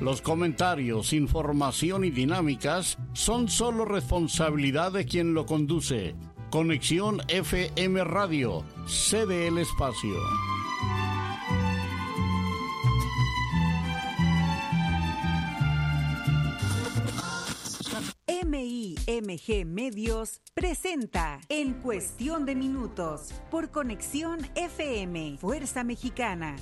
Los comentarios, información y dinámicas son solo responsabilidad de quien lo conduce. Conexión FM Radio, cede el espacio. MIMG Medios presenta En Cuestión de Minutos por Conexión FM, Fuerza Mexicana.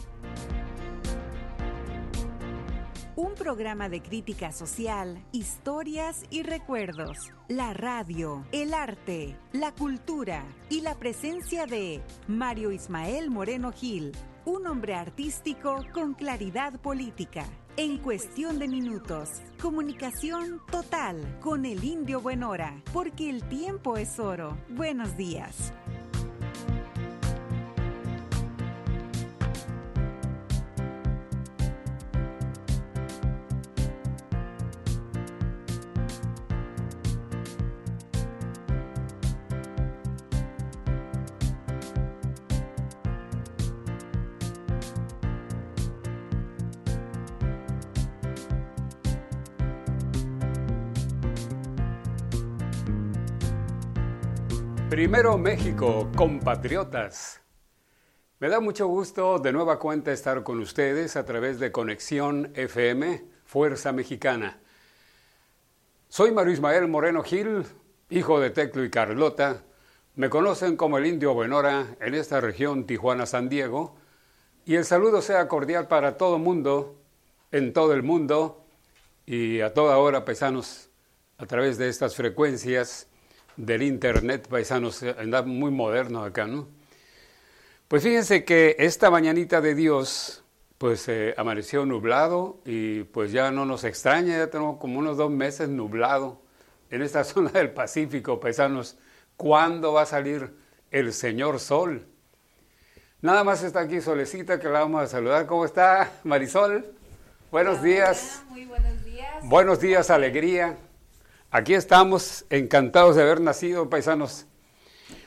Un programa de crítica social, historias y recuerdos. La radio, el arte, la cultura y la presencia de Mario Ismael Moreno Gil, un hombre artístico con claridad política. En cuestión de minutos, comunicación total con el indio Buenora, porque el tiempo es oro. Buenos días. Primero México, compatriotas. Me da mucho gusto de nueva cuenta estar con ustedes a través de Conexión FM, Fuerza Mexicana. Soy Mario Ismael Moreno Gil, hijo de Teclo y Carlota. Me conocen como el Indio Buenora en esta región Tijuana-San Diego. Y el saludo sea cordial para todo mundo, en todo el mundo y a toda hora, paisanos, a través de estas frecuencias del Internet, paisanos, anda muy moderno acá, ¿no? Pues fíjense que esta mañanita de Dios, pues eh, amaneció nublado y pues ya no nos extraña, ya tenemos como unos dos meses nublado en esta zona del Pacífico, paisanos. ¿Cuándo va a salir el señor Sol? Nada más está aquí Solecita que la vamos a saludar. ¿Cómo está Marisol? Buenos días. muy buenos días. Buenos días, alegría. Aquí estamos encantados de haber nacido, paisanos.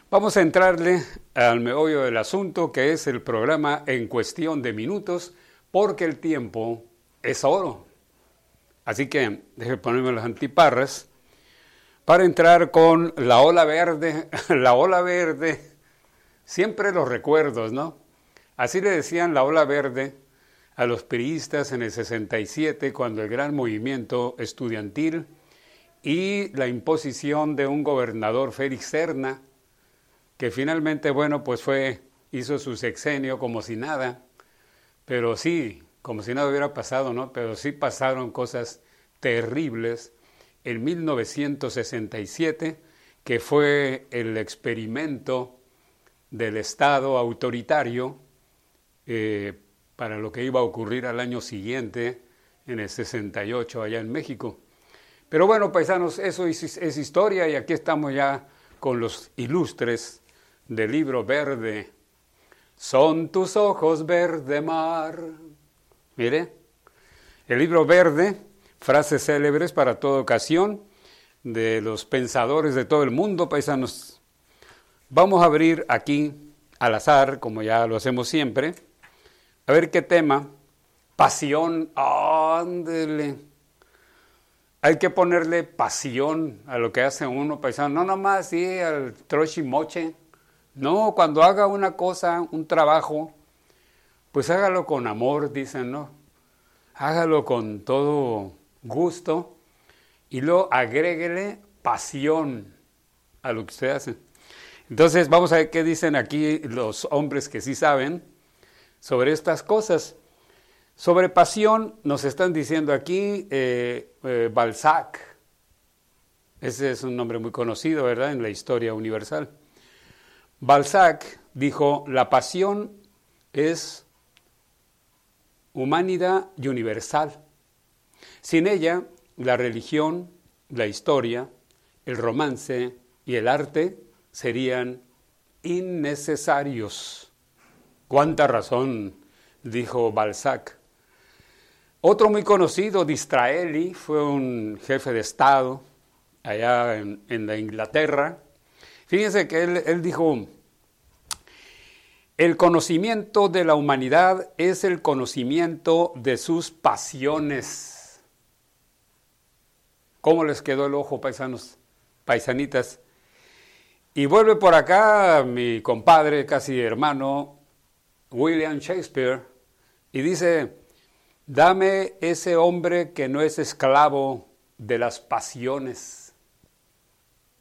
Vamos a entrarle al meollo del asunto, que es el programa en cuestión de minutos, porque el tiempo es oro. Así que deje ponerme las antiparras para entrar con la ola verde, la ola verde, siempre los recuerdos, ¿no? Así le decían la ola verde a los periodistas en el 67, cuando el gran movimiento estudiantil y la imposición de un gobernador Félix Serna, que finalmente, bueno, pues fue, hizo su sexenio como si nada, pero sí, como si nada hubiera pasado, ¿no? Pero sí pasaron cosas terribles en 1967, que fue el experimento del Estado autoritario eh, para lo que iba a ocurrir al año siguiente, en el 68, allá en México. Pero bueno, paisanos, eso es, historia y aquí estamos ya con los ilustres del libro verde. Son tus ojos verde mar. Mire, el libro verde, frases célebres para toda ocasión de los pensadores de todo el mundo, paisanos. Vamos a abrir aquí al azar, como ya lo hacemos siempre, a ver qué tema. Pasión, ándele hay que ponerle pasión a lo que hace uno, paisano. No nomás sí al moche. No, cuando haga una cosa, un trabajo, pues hágalo con amor, dicen, ¿no? Hágalo con todo gusto y luego agréguele pasión a lo que usted hace. Entonces, vamos a ver qué dicen aquí los hombres que sí saben sobre estas cosas. Sobre pasión nos están diciendo aquí eh, eh, Balzac. Ese es un nombre muy conocido, ¿verdad?, en la historia universal. Balzac dijo, la pasión es humanidad y universal. Sin ella, la religión, la historia, el romance, y el arte serían innecesarios. Cuánta razón, dijo Balzac. Otro muy conocido, Disraeli, fue un jefe de Estado allá en, la Inglaterra. Fíjense que él, él dijo, el conocimiento de la humanidad es el conocimiento de sus pasiones. ¿Cómo les quedó el ojo, paisanos, paisanitas? Y vuelve por acá mi compadre, casi hermano, William Shakespeare, y dice, dame ese hombre que no es esclavo de las pasiones.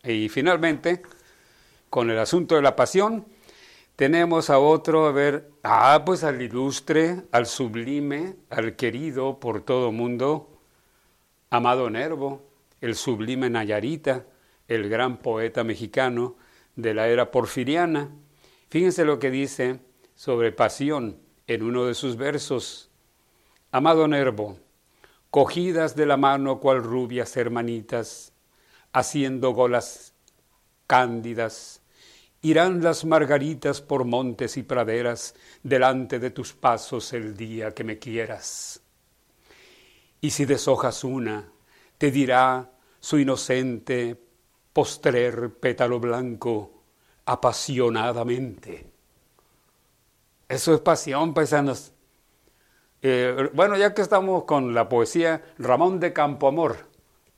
Y finalmente, con el asunto de la pasión, tenemos a otro, a ver, ah, pues al ilustre, al sublime, al querido por todo mundo, Amado Nervo, el sublime Nayarita, el gran poeta mexicano, de la era porfiriana. Fíjense lo que dice sobre pasión en uno de sus versos. Amado Nervo, cogidas de la mano cual rubias hermanitas, haciendo golas cándidas, irán las margaritas por montes y praderas delante de tus pasos el día que me quieras. Y si deshojas una, te dirá su inocente postrer pétalo blanco apasionadamente. Eso es pasión, paisanos. Eh, bueno, ya que estamos con la poesía, Ramón de Campoamor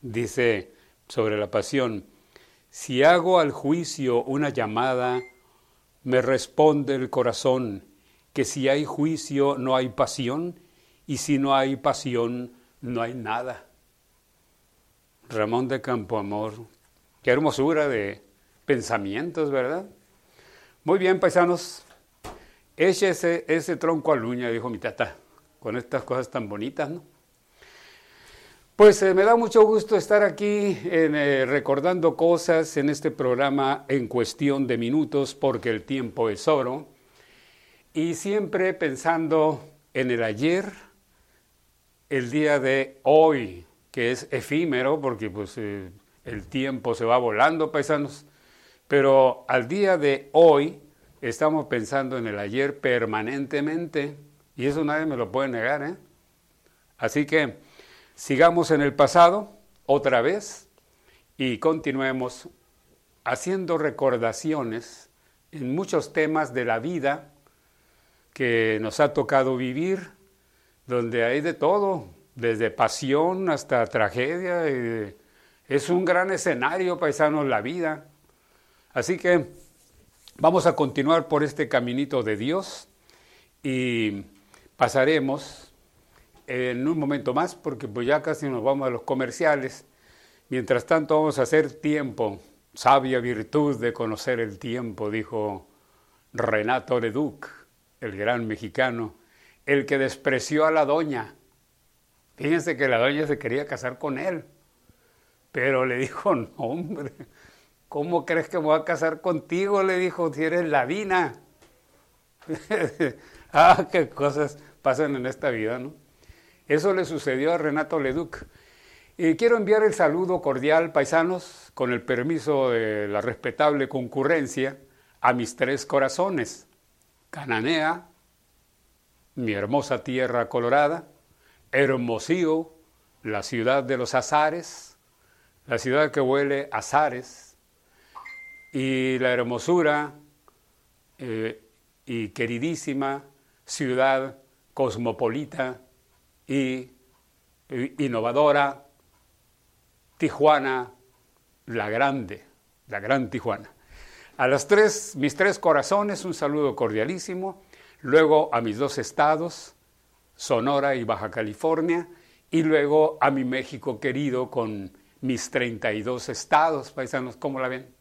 dice sobre la pasión, si hago al juicio una llamada, me responde el corazón que si hay juicio no hay pasión y si no hay pasión no hay nada. Ramón de Campoamor, Qué hermosura de pensamientos, ¿verdad? Muy bien, paisanos. Eche ese, ese tronco a luña, dijo mi tata, con estas cosas tan bonitas, ¿no? Pues eh, me da mucho gusto estar aquí eh, recordando cosas en este programa en cuestión de minutos porque el tiempo es oro. Y siempre pensando en el ayer, el día de hoy, que es efímero porque pues eh, el tiempo se va volando, paisanos, pero al día de hoy estamos pensando en el ayer permanentemente y eso nadie me lo puede negar. ¿eh? Así que sigamos en el pasado otra vez y continuemos haciendo recordaciones en muchos temas de la vida que nos ha tocado vivir, donde hay de todo, desde pasión hasta tragedia. Es un gran escenario, paisanos, la vida. Así que vamos a continuar por este caminito de Dios y pasaremos en un momento más, porque pues ya casi nos vamos a los comerciales. Mientras tanto vamos a hacer tiempo, sabia virtud de conocer el tiempo, dijo Renato Leduc, el gran mexicano, el que despreció a la doña. Fíjense que la doña se quería casar con él. Pero le dijo, no, hombre, ¿cómo crees que me voy a casar contigo? Le dijo, si eres ladina. ah, qué cosas pasan en esta vida, ¿no? Eso le sucedió a Renato Leduc. Y quiero enviar el saludo cordial, paisanos, con el permiso de la respetable concurrencia, a mis tres corazones, Cananea, mi hermosa tierra colorada, Hermosío, la ciudad de los azares, la ciudad que huele a zares y la hermosura eh, y queridísima ciudad cosmopolita y, innovadora, Tijuana, la grande, la gran Tijuana. A las tres, mis tres corazones, un saludo cordialísimo. Luego a mis dos estados, Sonora y Baja California. Y luego a mi México querido con mis 32 estados, paisanos, ¿cómo la ven?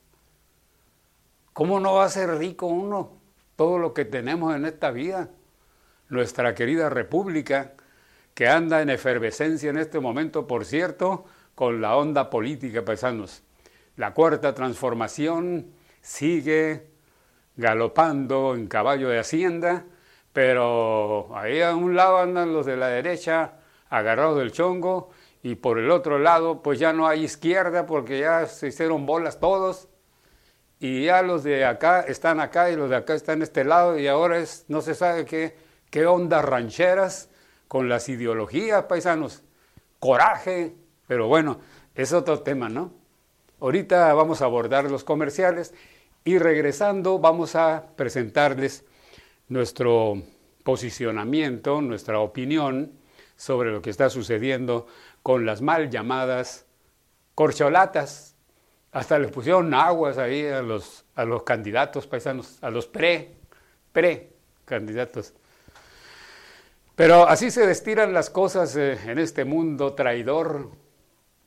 ¿Cómo no va a ser rico uno todo lo que tenemos en esta vida? Nuestra querida república, que anda en efervescencia en este momento, por cierto, con la onda política, paisanos. La cuarta transformación sigue galopando en caballo de hacienda, pero ahí a un lado andan los de la derecha agarrados del chongo y por el otro lado pues ya no hay izquierda porque ya se hicieron bolas todos y ya los de acá están acá y los de acá están en este lado y ahora es, no se sabe qué, qué ondas rancheras con las ideologías, paisanos, coraje, pero bueno, es otro tema, ¿no? Ahorita vamos a abordar los comerciales y regresando vamos a presentarles nuestro posicionamiento, nuestra opinión sobre lo que está sucediendo con las mal llamadas corcholatas. Hasta le pusieron aguas ahí a los, a los candidatos paisanos, a los pre, pre candidatos. Pero así se destiran las cosas eh, en este mundo traidor,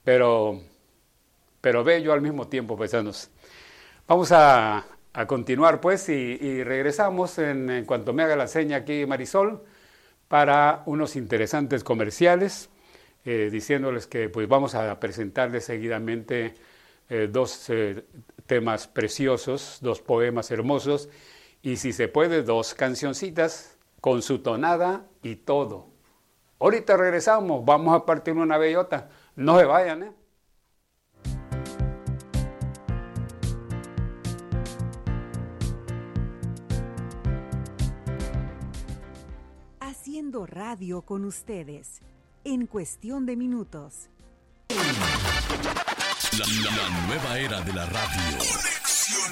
pero, pero bello al mismo tiempo, paisanos. Vamos a, continuar pues y, regresamos en, cuanto me haga la seña aquí Marisol para unos interesantes comerciales, eh, diciéndoles que pues vamos a presentarles seguidamente eh, dos temas preciosos, dos poemas hermosos y si se puede dos cancioncitas con su tonada y todo. Ahorita regresamos, vamos a partir una bellota. No se vayan, ¿eh? Haciendo radio con ustedes, en cuestión de minutos. La, nueva era de la radio.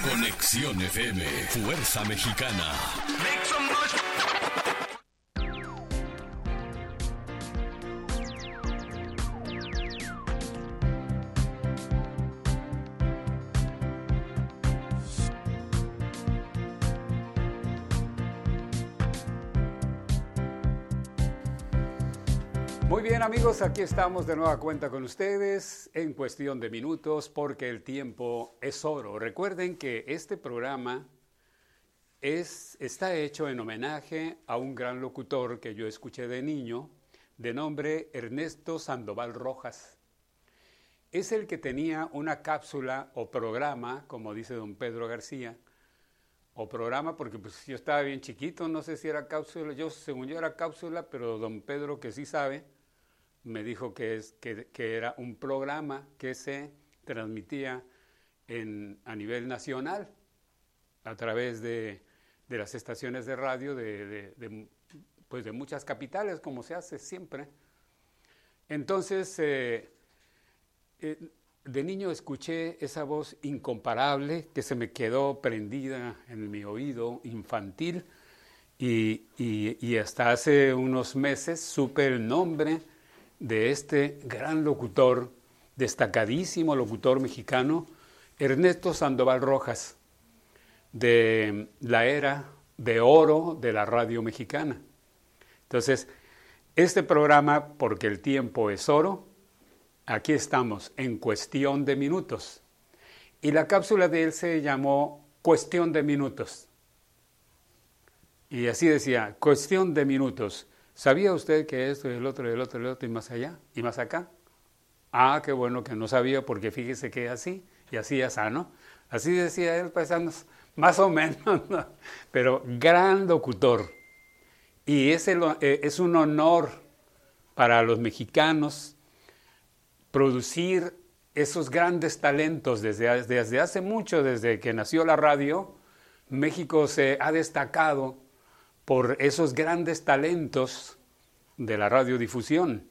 Conexión, FM, Fuerza Mexicana. Amigos, aquí estamos de nueva cuenta con ustedes en cuestión de minutos porque el tiempo es oro. Recuerden que este programa es, está hecho en homenaje a un gran locutor que yo escuché de niño de nombre Ernesto Sandoval Rojas. Es el que tenía una cápsula o programa, como dice don Pedro García, o programa, porque pues yo estaba bien chiquito, no sé si era cápsula, yo según yo era cápsula, pero don Pedro que sí sabe, me dijo que, es, que, era un programa que se transmitía en, a nivel nacional a través de, las estaciones de radio de, pues de muchas capitales, como se hace siempre. Entonces, eh, eh, de niño escuché esa voz incomparable que se me quedó prendida en mi oído infantil y, y hasta hace unos meses supe el nombre de este gran locutor, destacadísimo locutor mexicano, Ernesto Sandoval Rojas, de la era de oro de la radio mexicana. Entonces, este programa, porque el tiempo es oro, aquí estamos en cuestión de minutos. Y la cápsula de él se llamó Cuestión de Minutos. Y así decía, cuestión de minutos. ¿Sabía usted que esto y el otro y el otro y el otro y más allá y más acá? Ah, qué bueno que no sabía porque fíjese que así y así ya sano. Así decía él, paisanos, más o menos, pero gran locutor. Y es, eh, es un honor para los mexicanos producir esos grandes talentos desde, desde hace mucho, desde que nació la radio. México se ha destacado por esos grandes talentos de la radiodifusión.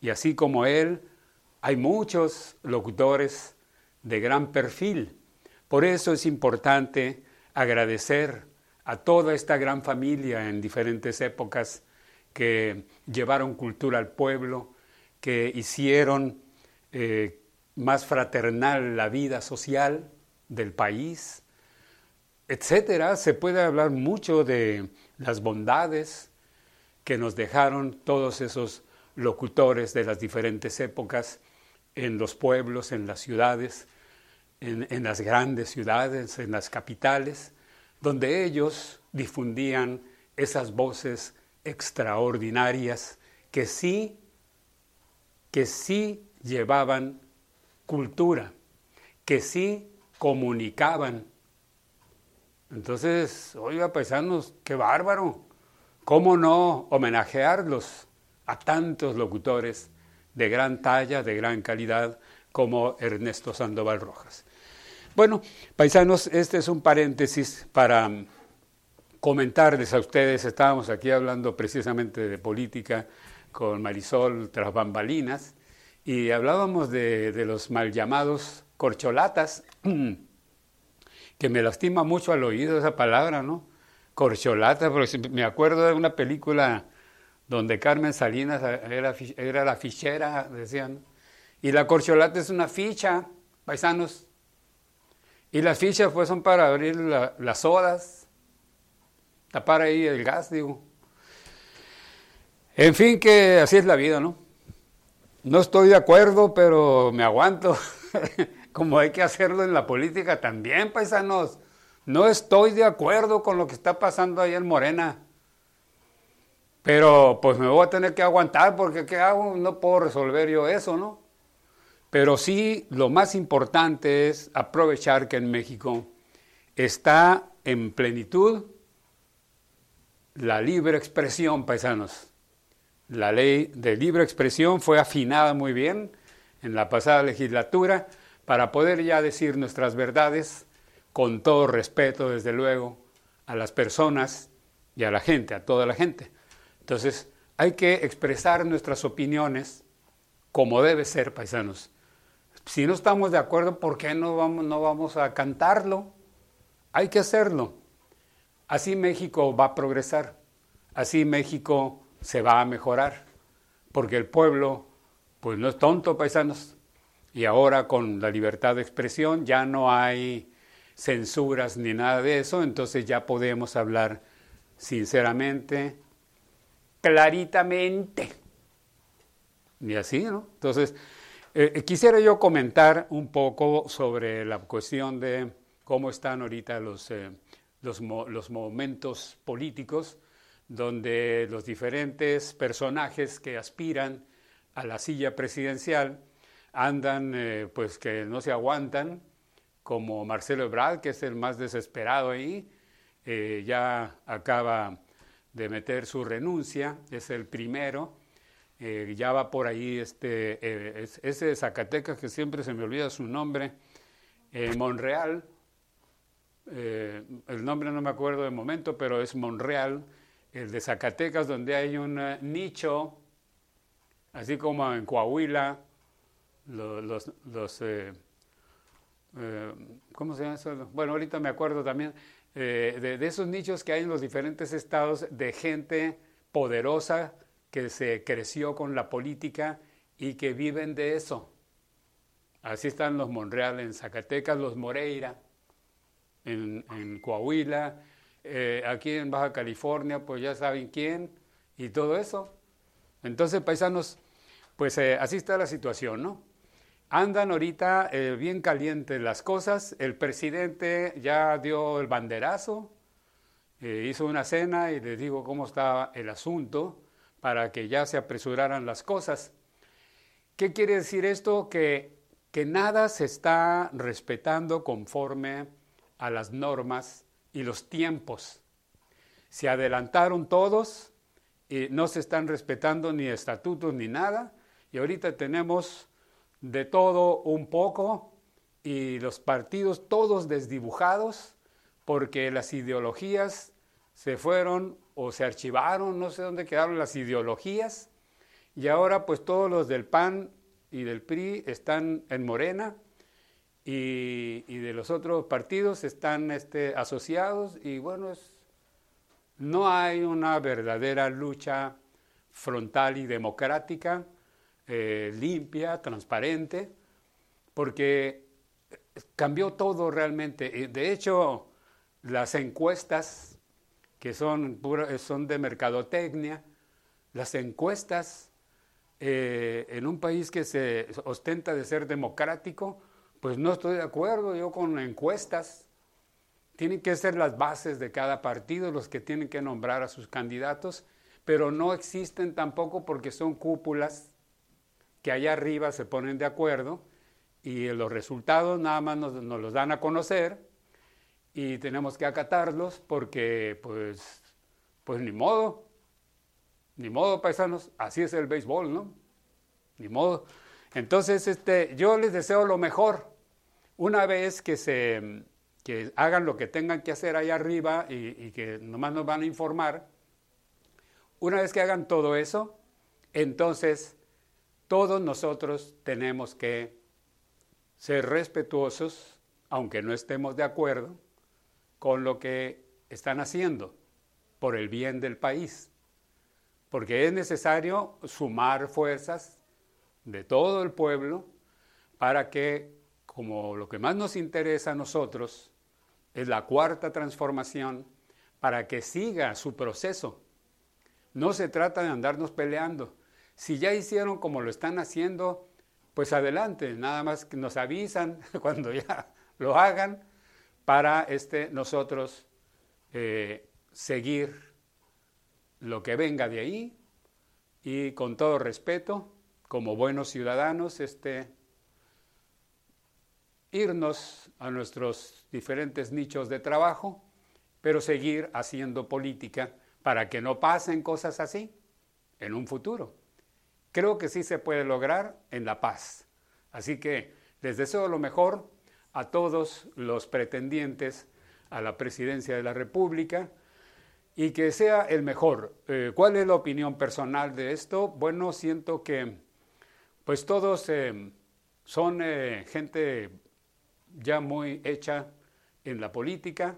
Y así como él, hay muchos locutores de gran perfil. Por eso es importante agradecer a toda esta gran familia en diferentes épocas que llevaron cultura al pueblo, que hicieron eh, más fraternal la vida social del país, etcétera. Se puede hablar mucho de las bondades que nos dejaron todos esos locutores de las diferentes épocas en los pueblos, en las ciudades, en, las grandes ciudades, en las capitales, donde ellos difundían esas voces extraordinarias que sí, que sí llevaban cultura, que sí comunicaban entonces, oiga, paisanos, qué bárbaro. ¿Cómo no homenajearlos a tantos locutores de gran talla, de gran calidad, como Ernesto Sandoval Rojas? Bueno, paisanos, este es un paréntesis para mm, comentarles a ustedes, estábamos aquí hablando precisamente de política con Marisol tras bambalinas y hablábamos de, de los mal llamados corcholatas, que me lastima mucho al oído esa palabra, ¿no? Corcholata, porque me acuerdo de una película donde Carmen Salinas era, la fichera, decían, y la corcholata es una ficha, paisanos, y las fichas pues son para abrir las sodas, tapar ahí el gas, digo. En fin, que así es la vida, ¿no? No estoy de acuerdo, pero me aguanto, como hay que hacerlo en la política también, paisanos. No estoy de acuerdo con lo que está pasando ahí en Morena. Pero pues me voy a tener que aguantar porque ¿qué hago? No puedo resolver yo eso, ¿no? Pero sí, lo más importante es aprovechar que en México está en plenitud la libre expresión, paisanos. La ley de libre expresión fue afinada muy bien en la pasada legislatura para poder ya decir nuestras verdades con todo respeto, desde luego, a las personas y a la gente, a toda la gente. Entonces, hay que expresar nuestras opiniones como debe ser, paisanos si no estamos de acuerdo, ¿por qué no vamos, no vamos a cantarlo? Hay que hacerlo. Así México va a progresar, así México se va a mejorar, porque el pueblo, pues no es tonto, paisanos, y ahora con la libertad de expresión ya no hay censuras ni nada de eso, entonces ya podemos hablar sinceramente, claritamente. Y así, ¿no? Entonces, eh, eh, quisiera yo comentar un poco sobre la cuestión de cómo están ahorita los, eh, los, los, momentos políticos donde los diferentes personajes que aspiran a la silla presidencial andan pues que no se aguantan, como Marcelo Ebrard, que es el más desesperado ahí, ya acaba de meter su renuncia, es el primero, eh, ya va por ahí este, eh, ese de Zacatecas, que siempre se me olvida su nombre, eh, Monreal, el nombre no me acuerdo de momento, pero es Monreal, el de Zacatecas, donde hay un nicho, así como en Coahuila, los, los, ¿cómo se llama eso? Bueno, ahorita me acuerdo también de, de esos nichos que hay en los diferentes estados de gente poderosa que se creció con la política y que viven de eso. Así están los Monreal en Zacatecas, los Moreira en, Coahuila, eh, aquí en Baja California, pues ya saben quién y todo eso. Entonces, paisanos, pues eh, así está la situación, ¿no? Andan ahorita eh, bien calientes las cosas. El presidente ya dio el banderazo, hizo una cena y les digo cómo está el asunto para que ya se apresuraran las cosas. ¿Qué quiere decir esto? Que, que nada se está respetando conforme a las normas y los tiempos. Se adelantaron todos y no se están respetando ni estatutos ni nada. Y ahorita tenemos de todo un poco y los partidos todos desdibujados porque las ideologías se fueron o se archivaron, no sé dónde quedaron las ideologías, y ahora pues todos los del PAN y del PRI están en Morena y, de los otros partidos están este, asociados y bueno, no hay una verdadera lucha frontal y democrática, eh, limpia, transparente, porque cambió todo realmente. De hecho, las encuestas que son, eh, son de mercadotecnia, las encuestas eh, en un país que se ostenta de ser democrático, pues no estoy de acuerdo yo con encuestas. Tienen que ser las bases de cada partido los que tienen que nombrar a sus candidatos, pero no existen tampoco porque son cúpulas que allá arriba se ponen de acuerdo y los resultados nada más nos los dan a conocer y tenemos que acatarlos porque pues, pues ni modo, ni modo paisanos, así es el béisbol, ¿no? Ni modo. Entonces, este, yo les deseo lo mejor, Una vez que se que hagan lo que tengan que hacer ahí arriba y, y que nomás nos van a informar, una vez que hagan todo eso, entonces todos nosotros tenemos que ser respetuosos, aunque no estemos de acuerdo con lo que están haciendo por el bien del país. Porque es necesario sumar fuerzas de todo el pueblo para que, como lo que más nos interesa a nosotros es la cuarta transformación, para que siga su proceso. No se trata de andarnos peleando. Si ya hicieron como lo están haciendo, pues adelante, nada más que nos avisan cuando ya lo hagan para este, nosotros eh, seguir lo que venga de ahí y con todo respeto, como buenos ciudadanos, este, irnos a nuestros diferentes nichos de trabajo, pero seguir haciendo política para que no pasen cosas así en un futuro. Creo que sí se puede lograr en la paz. Así que les deseo lo mejor a todos los pretendientes a la presidencia de la República y que sea el mejor. Eh, ¿Cuál es la opinión personal de esto? Bueno, siento que pues todos eh, son eh, gente ya muy hecha en la política,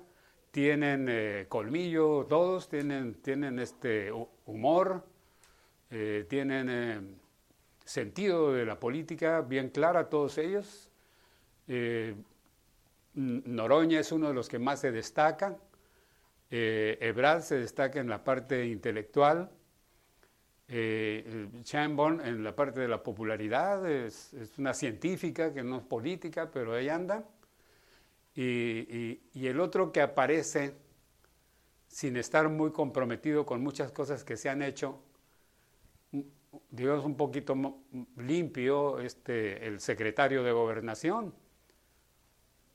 tienen colmillo, todos tienen, tienen este humor, tienen sentido de la política bien clara, todos ellos. Noroña es uno de los que más se destaca, eh, Ebrard se destaca en la parte intelectual, eh, Chambon en la parte de la popularidad, es, una científica que no es política, pero ahí anda. Y, el otro que aparece sin estar muy comprometido con muchas cosas que se han hecho, digamos un poquito limpio, este, el secretario de gobernación,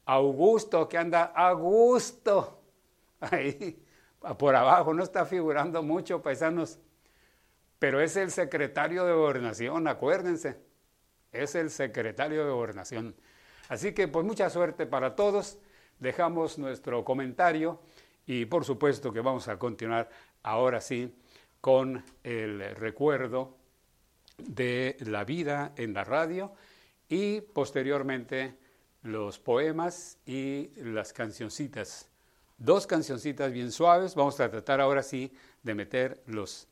Augusto, que anda a ahí por abajo, no está figurando mucho, paisanos, pero es el secretario de gobernación, acuérdense, es el secretario de gobernación. Así que pues mucha suerte para todos, dejamos nuestro comentario y por supuesto que vamos a continuar ahora sí con el recuerdo de la vida en la radio y posteriormente los poemas y las cancioncitas dos cancioncitas bien suaves. Vamos a tratar ahora sí de meter los,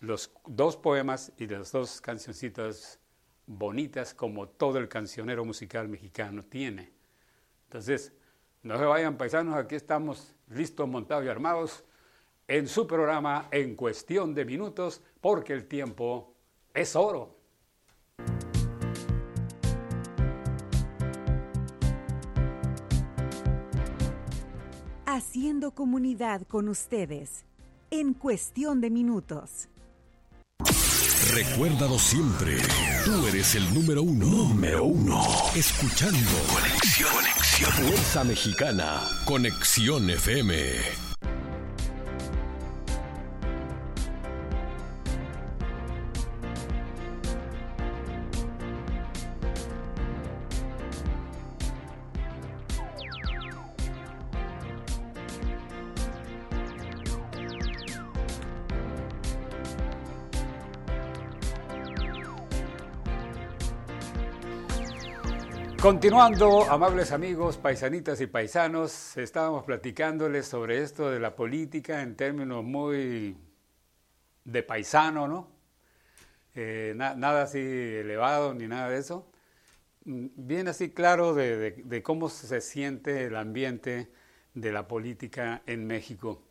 los dos poemas y las dos cancioncitas bonitas como todo el cancionero musical mexicano tiene. Entonces, no se vayan paisanos, aquí estamos listos, montados y armados en su programa en cuestión de minutos, porque el tiempo es oro. haciendo comunidad con ustedes en cuestión de minutos. Recuérdalo siempre, tú eres el número uno. Número uno. Escuchando. Conexión, conexión. Fuerza Mexicana. Conexión FM. Continuando, amables amigos, paisanitas y paisanos, estábamos platicándoles sobre esto de la política en términos muy de paisano, ¿no? Eh, nada así elevado ni nada de eso. Mm, bien así claro de cómo se siente el ambiente de la política en México.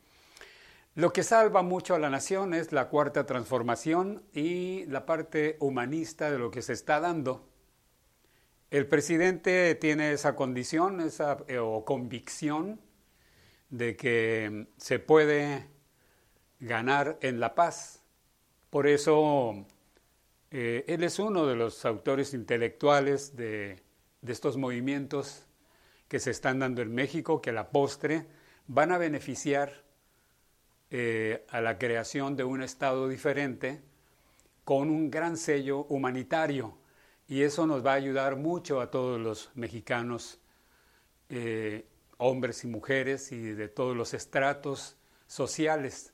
Lo que salva mucho a la nación es la cuarta transformación y la parte humanista de lo que se está dando el presidente tiene esa condición esa, eh, o convicción de que se puede ganar en la paz. Por eso eh, él es uno de los autores intelectuales de, estos movimientos que se están dando en México, que a la postre van a beneficiar eh, a la creación de un Estado diferente con un gran sello humanitario y eso nos va a ayudar mucho a todos los mexicanos eh, hombres y mujeres y de todos los estratos sociales,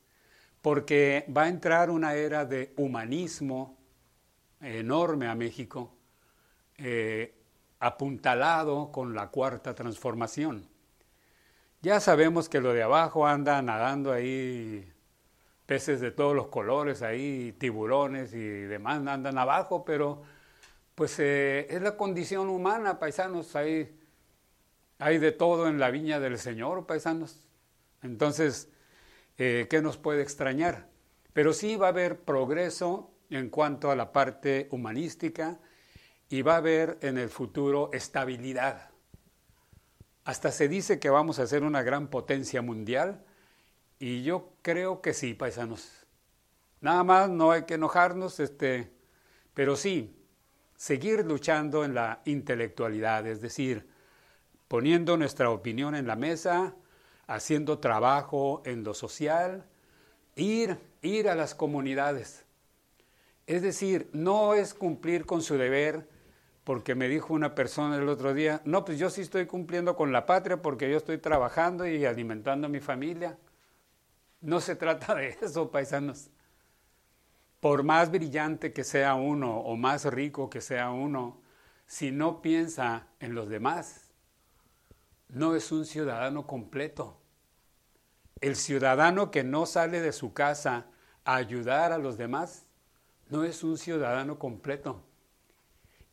porque va a entrar una era de humanismo enorme a México, eh, apuntalado con la cuarta transformación. Ya sabemos que lo de abajo anda nadando ahí peces de todos los colores ahí, tiburones y demás andan abajo, pero pues eh, es la condición humana, paisanos, hay, hay de todo en la viña del Señor, paisanos. Entonces, eh, ¿qué nos puede extrañar? Pero sí va a haber progreso en cuanto a la parte humanística y va a haber en el futuro estabilidad. Hasta se dice que vamos a ser una gran potencia mundial y yo creo que sí, paisanos. Nada más no hay que enojarnos, este, pero sí, seguir luchando en la intelectualidad, es decir, poniendo nuestra opinión en la mesa, haciendo trabajo en lo social, ir, ir a las comunidades. Es decir, no es cumplir con su deber, porque me dijo una persona el otro día, no, pues yo sí estoy cumpliendo con la patria porque yo estoy trabajando y alimentando a mi familia. No se trata de eso, paisanos. Por más brillante que sea uno o más rico que sea uno, si no piensa en los demás, no es un ciudadano completo. El ciudadano que no sale de su casa a ayudar a los demás, no es un ciudadano completo.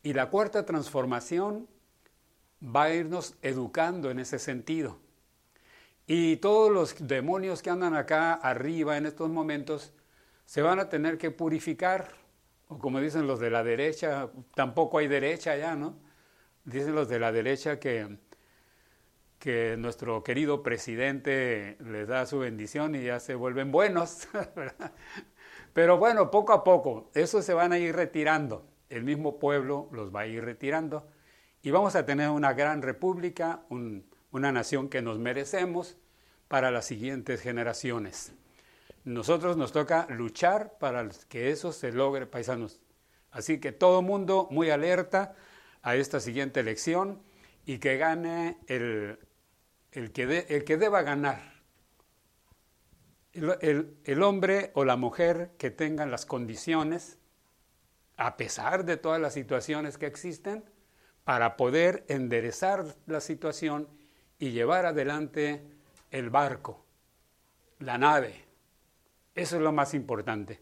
Y la cuarta transformación va a irnos educando en ese sentido. Y todos los demonios que andan acá arriba en estos momentos se van a tener que purificar. O como dicen los de la derecha, tampoco hay derecha ya, ¿no? Dicen los de la derecha que, que nuestro querido presidente les da su bendición y ya se vuelven buenos. Pero bueno, poco a poco, eso se van a ir retirando el mismo pueblo los va a ir retirando y vamos a tener una gran república, una nación que nos merecemos para las siguientes generaciones. Nosotros nos toca luchar para que eso se logre, paisanos. Así que todo mundo muy alerta a esta siguiente elección y que gane el, el, que, el que deba ganar. El, el hombre o la mujer que tengan las condiciones a pesar de todas las situaciones que existen, para poder enderezar la situación y llevar adelante el barco, la nave. Eso es lo más importante.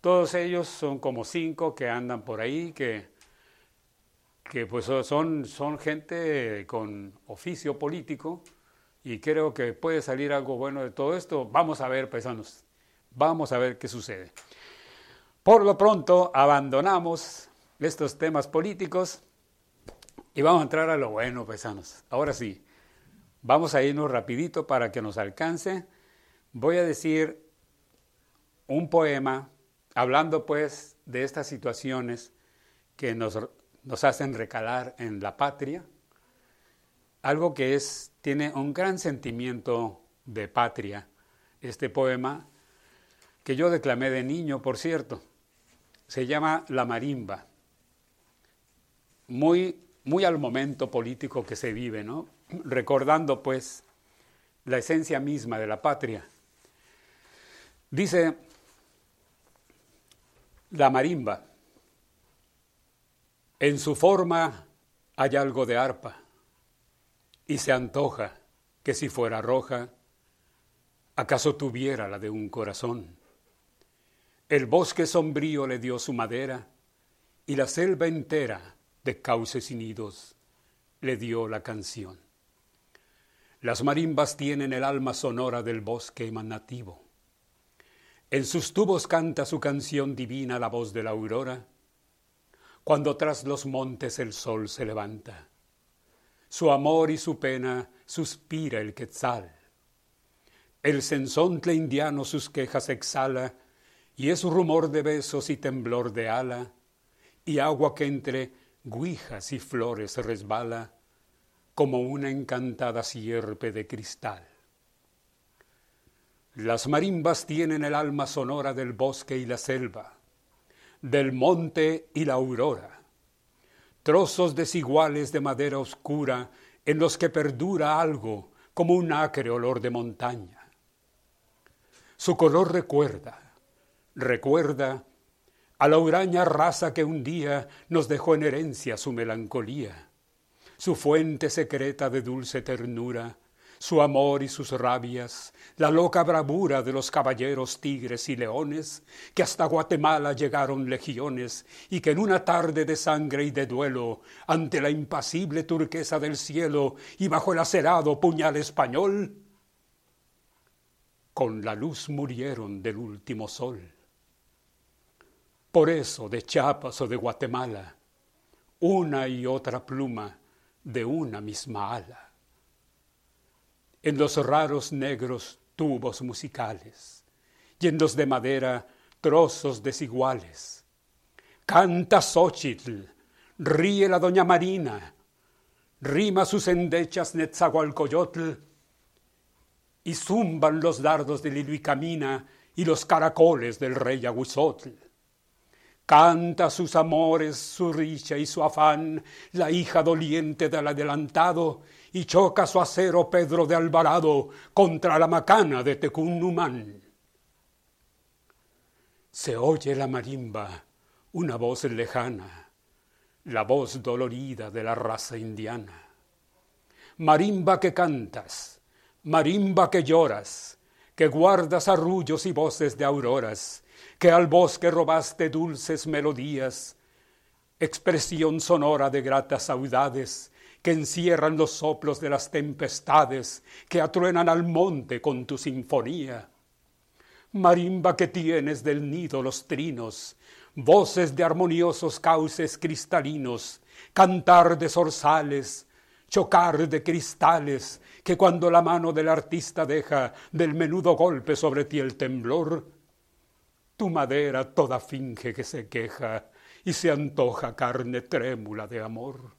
Todos ellos son como cinco que andan por ahí, que, que pues son, son gente con oficio político y creo que puede salir algo bueno de todo esto. Vamos a ver, paisanos, vamos a ver qué sucede. Por lo pronto abandonamos estos temas políticos y vamos a entrar a lo bueno, paisanos. Ahora sí, vamos a irnos rapidito para que nos alcance. Voy a decir un poema hablando pues de estas situaciones que nos, nos hacen recalar en la patria, algo que es, tiene un gran sentimiento de patria, este poema, que yo declamé de niño, por cierto se llama La Marimba. Muy, muy al momento político que se vive, ¿no? Recordando, pues, la esencia misma de la patria. Dice La Marimba, en su forma hay algo de arpa, y se antoja que si fuera roja, acaso tuviera la de un corazón el bosque sombrío le dio su madera y la selva entera de cauces y nidos le dio la canción. Las marimbas tienen el alma sonora del bosque emanativo. En sus tubos canta su canción divina la voz de la aurora, cuando tras los montes el sol se levanta. Su amor y su pena suspira el quetzal. El sensontle indiano sus quejas exhala y es rumor de besos y temblor de ala, y agua que entre guijas y flores resbala, como una encantada sierpe de cristal. Las marimbas tienen el alma sonora del bosque y la selva, del monte y la aurora. Trozos desiguales de madera oscura en los que perdura algo como un acre olor de montaña. Su color recuerda, recuerda a la huraña raza que un día nos dejó en herencia su melancolía, su fuente secreta de dulce ternura, su amor y sus rabias, la loca bravura de los caballeros tigres y leones, que hasta Guatemala llegaron legiones y que en una tarde de sangre y de duelo, ante la impasible turquesa del cielo y bajo el acerado puñal español, con la luz murieron del último sol. Por eso de Chiapas o de Guatemala, una y otra pluma de una misma ala en los raros negros tubos musicales, y en los de madera trozos desiguales. Canta Xochitl, ríe la doña Marina, rima sus endechas Netzahualcoyotl, y zumban los dardos de camina y los caracoles del rey Aguizotl. Canta sus amores, su richa y su afán, la hija doliente del adelantado, y choca su acero Pedro de Alvarado contra la macana de Tecunumán. Se oye la marimba, una voz lejana, la voz dolorida de la raza indiana. Marimba que cantas, marimba que lloras, que guardas arrullos y voces de auroras, que al bosque robaste dulces melodías, expresión sonora de gratas saudades, que encierran los soplos de las tempestades, que atruenan al monte con tu sinfonía. Marimba que tienes del nido los trinos, voces de armoniosos cauces cristalinos, cantar de zorzales, chocar de cristales, que cuando la mano del artista deja del menudo golpe sobre ti el temblor, tu madera toda finge que se queja y se antoja carne trémula de amor.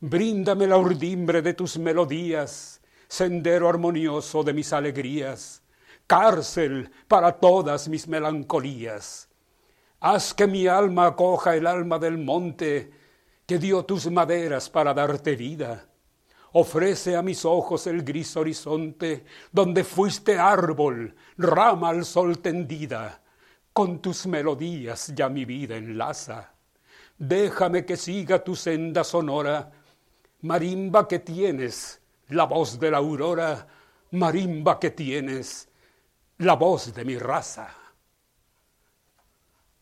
Bríndame la urdimbre de tus melodías, sendero armonioso de mis alegrías, cárcel para todas mis melancolías. Haz que mi alma acoja el alma del monte que dio tus maderas para darte vida. Ofrece a mis ojos el gris horizonte donde fuiste árbol, rama al sol tendida. Con tus melodías ya mi vida enlaza. Déjame que siga tu senda sonora Marimba que tienes, la voz de la aurora, marimba que tienes, la voz de mi raza.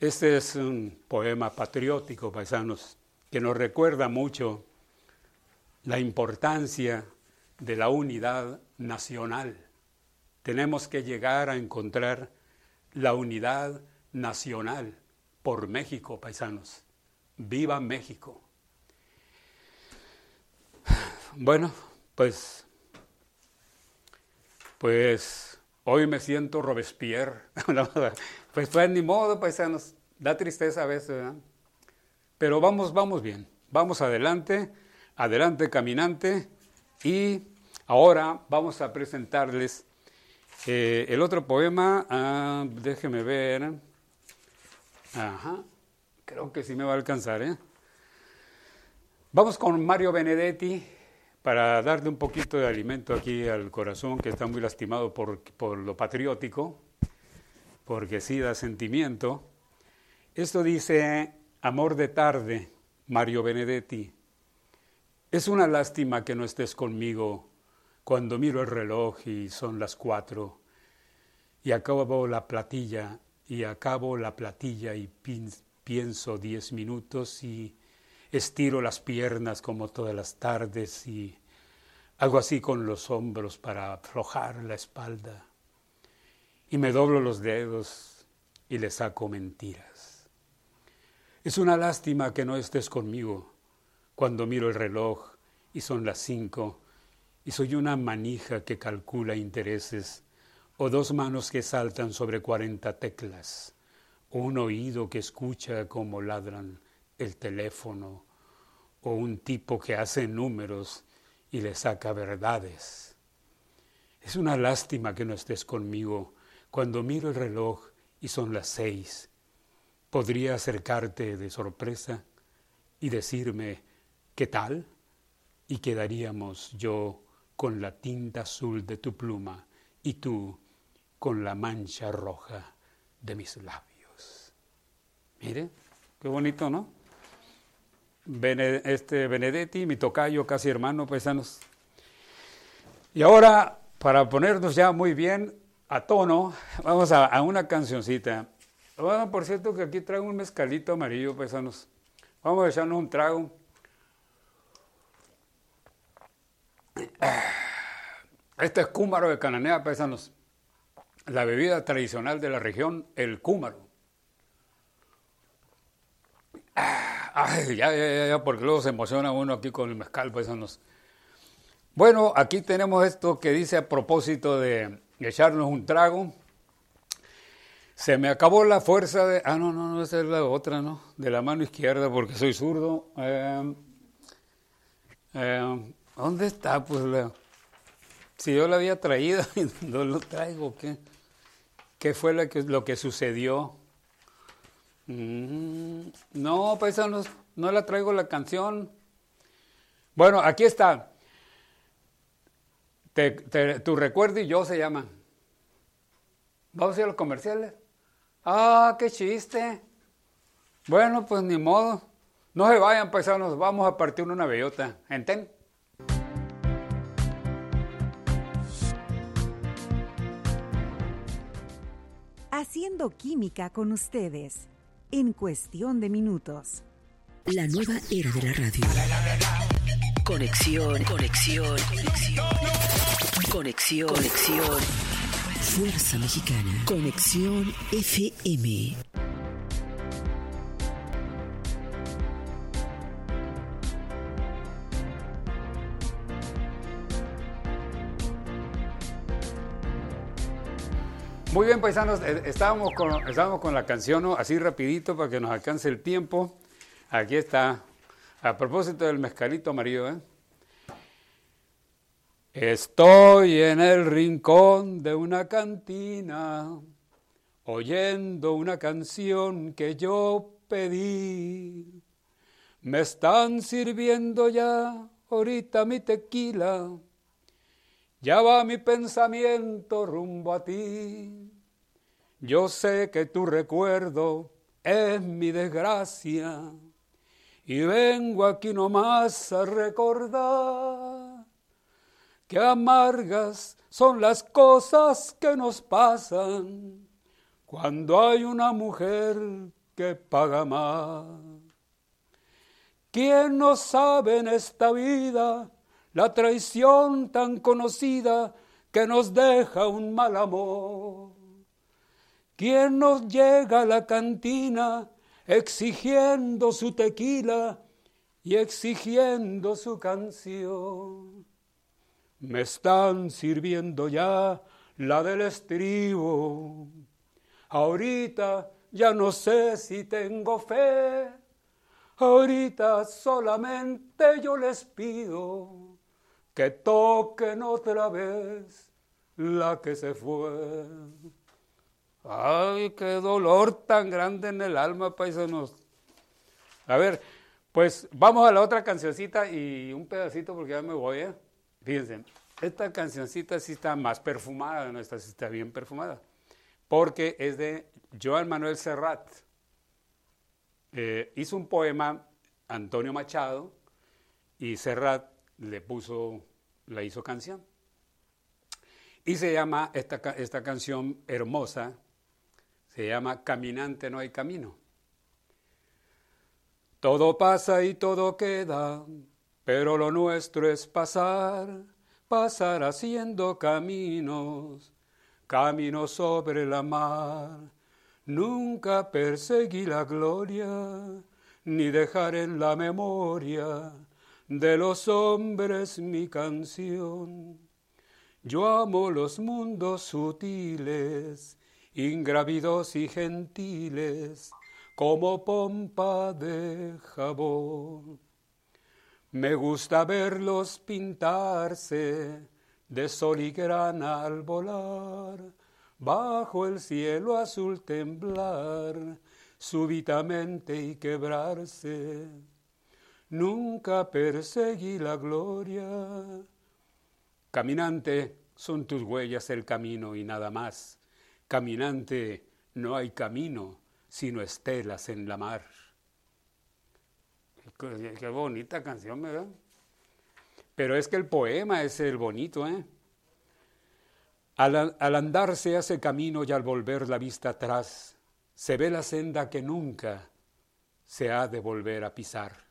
Este es un poema patriótico, paisanos, que nos recuerda mucho la importancia de la unidad nacional. Tenemos que llegar a encontrar la unidad nacional por México, paisanos. Viva México. Bueno, pues, pues hoy me siento Robespierre. pues pues ni modo, paisanos, da tristeza a veces, ¿verdad? Pero vamos, vamos bien, vamos adelante, adelante caminante y ahora vamos a presentarles eh, el otro poema, ah, déjeme ver, ajá, creo que sí me va a alcanzar, ¿eh? Vamos con Mario Benedetti, para darle un poquito de alimento aquí al corazón que está muy lastimado por, por lo patriótico, porque sí da sentimiento. Esto dice Amor de tarde, Mario Benedetti. Es una lástima que no estés conmigo cuando miro el reloj y son las cuatro y acabo la platilla y acabo la platilla y pienso diez minutos y estiro las piernas como todas las tardes y hago así con los hombros para aflojar la espalda y me doblo los dedos y le saco mentiras. Es una lástima que no estés conmigo cuando miro el reloj y son las cinco y soy una manija que calcula intereses o dos manos que saltan sobre cuarenta teclas o un oído que escucha como ladran el teléfono o un tipo que hace números y le saca verdades. Es una lástima que no estés conmigo cuando miro el reloj y son las seis. Podría acercarte de sorpresa y decirme, ¿qué tal? y quedaríamos yo con la tinta azul de tu pluma y tú con la mancha roja de mis labios. Mire, qué bonito, ¿no? este Benedetti, mi tocayo, casi hermano, paisanos. Y ahora, para ponernos ya muy bien a tono, vamos a, una cancioncita. Bueno, por cierto que aquí traigo un mezcalito amarillo, paisanos. Vamos a echarnos un trago. Este es cúmaro de Cananea, paisanos. La bebida tradicional de la región, el cúmaro. Ay, ya, ya, ya, porque luego se emociona uno aquí con el mezcal, paisanos. Bueno, aquí tenemos esto que dice a propósito de echarnos un trago. Se me acabó la fuerza de... Ah, no, no, no, esa es la otra, ¿no? De la mano izquierda porque soy zurdo. Eh, ¿Dónde está? Pues. Si yo la había traído y no lo traigo, ¿qué? ¿Qué fue lo que, sucedió? Mm, no, paisanos, no la traigo la canción. Bueno, aquí está. tu recuerdo y yo se llama. Vamos a ir a los comerciales. Ah, qué chiste. Bueno, pues ni modo. No se vayan, paisanos, vamos a partir una bellota. ¿Enten? Haciendo química con ustedes en cuestión de minutos. La nueva era de la radio. Conexión, conexión, conexión. Conexión, conexión. Fuerza Mexicana. Conexión FM. Muy bien, paisanos, eh, estábamos con, estábamos con la canción, así rapidito para que nos alcance el tiempo. Aquí está, a propósito del mezcalito amarillo. ¿eh? Estoy en el rincón de una cantina, oyendo una canción que yo pedí. Me están sirviendo ya ahorita mi tequila ya va mi pensamiento rumbo a ti. Yo sé que tu recuerdo es mi desgracia y vengo aquí nomás a recordar que amargas son las cosas que nos pasan cuando hay una mujer que paga más. ¿Quién no sabe en esta vida la traición tan conocida que nos deja un mal amor. ¿Quién nos llega a la cantina exigiendo su tequila y exigiendo su canción? Me están sirviendo ya la del estribo. Ahorita ya no sé si tengo fe. Ahorita solamente yo les pido que toquen otra vez la que se fue. Ay, qué dolor tan grande en el alma, paisanos. A ver, pues vamos a la otra cancioncita y un pedacito porque ya me voy, ¿eh? Fíjense, esta cancioncita sí está más perfumada, no esta sí está bien perfumada, porque es de Joan Manuel Serrat. Eh, hizo un poema Antonio Machado y Serrat le puso, la hizo canción. Y se llama esta, esta canción hermosa, se llama Caminante no hay camino. Todo pasa y todo queda, pero lo nuestro es pasar, pasar haciendo caminos, caminos sobre la mar. Nunca perseguí la gloria, ni dejar en la memoria de los hombres mi canción. Yo amo los mundos sutiles, ingrávidos y gentiles, como pompa de jabón. Me gusta verlos pintarse de sol y grana al volar, bajo el cielo azul temblar, súbitamente y quebrarse nunca perseguí la gloria. Caminante, son tus huellas el camino y nada más. Caminante, no hay camino, sino estelas en la mar. Qué bonita canción, ¿verdad? Pero es que el poema es el bonito, ¿eh? Al, al andar se hace camino y al volver la vista atrás, se ve la senda que nunca se ha de volver a pisar.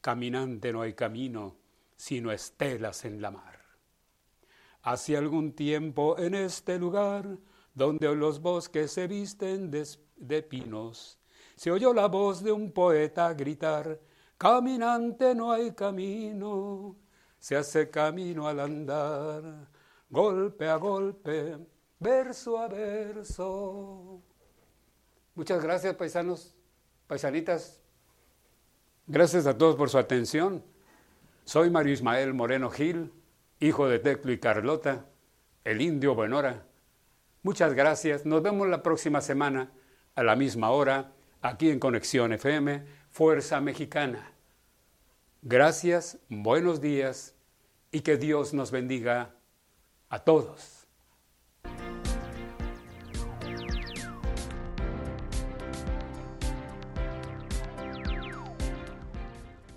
Caminante no hay camino, sino estelas en la mar. Hace algún tiempo en este lugar, donde los bosques se visten de, pinos, se oyó la voz de un poeta gritar, Caminante no hay camino, se hace camino al andar, golpe a golpe, verso a verso. Muchas gracias, paisanos, paisanitas. Gracias a todos por su atención. Soy Mario Ismael Moreno Gil, hijo de Teclo y Carlota, el indio Buenora. Muchas gracias. Nos vemos la próxima semana a la misma hora, aquí en Conexión FM, Fuerza Mexicana. Gracias, buenos días y que Dios nos bendiga a todos.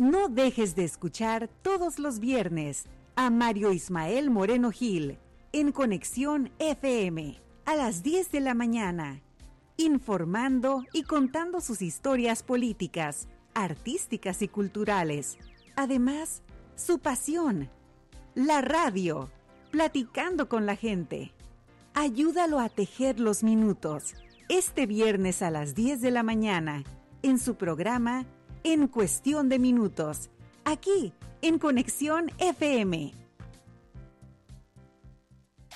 No dejes de escuchar todos los viernes a Mario Ismael Moreno Gil en Conexión FM a las 10 de la mañana, informando y contando sus historias políticas, artísticas y culturales. Además, su pasión, la radio, platicando con la gente. Ayúdalo a tejer los minutos este viernes a las 10 de la mañana en su programa En Cuestión de Minutos, aquí en Conexión FM.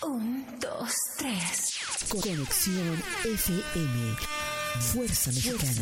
Un, dos, tres. Conexión FM. Fuerza Mexicana.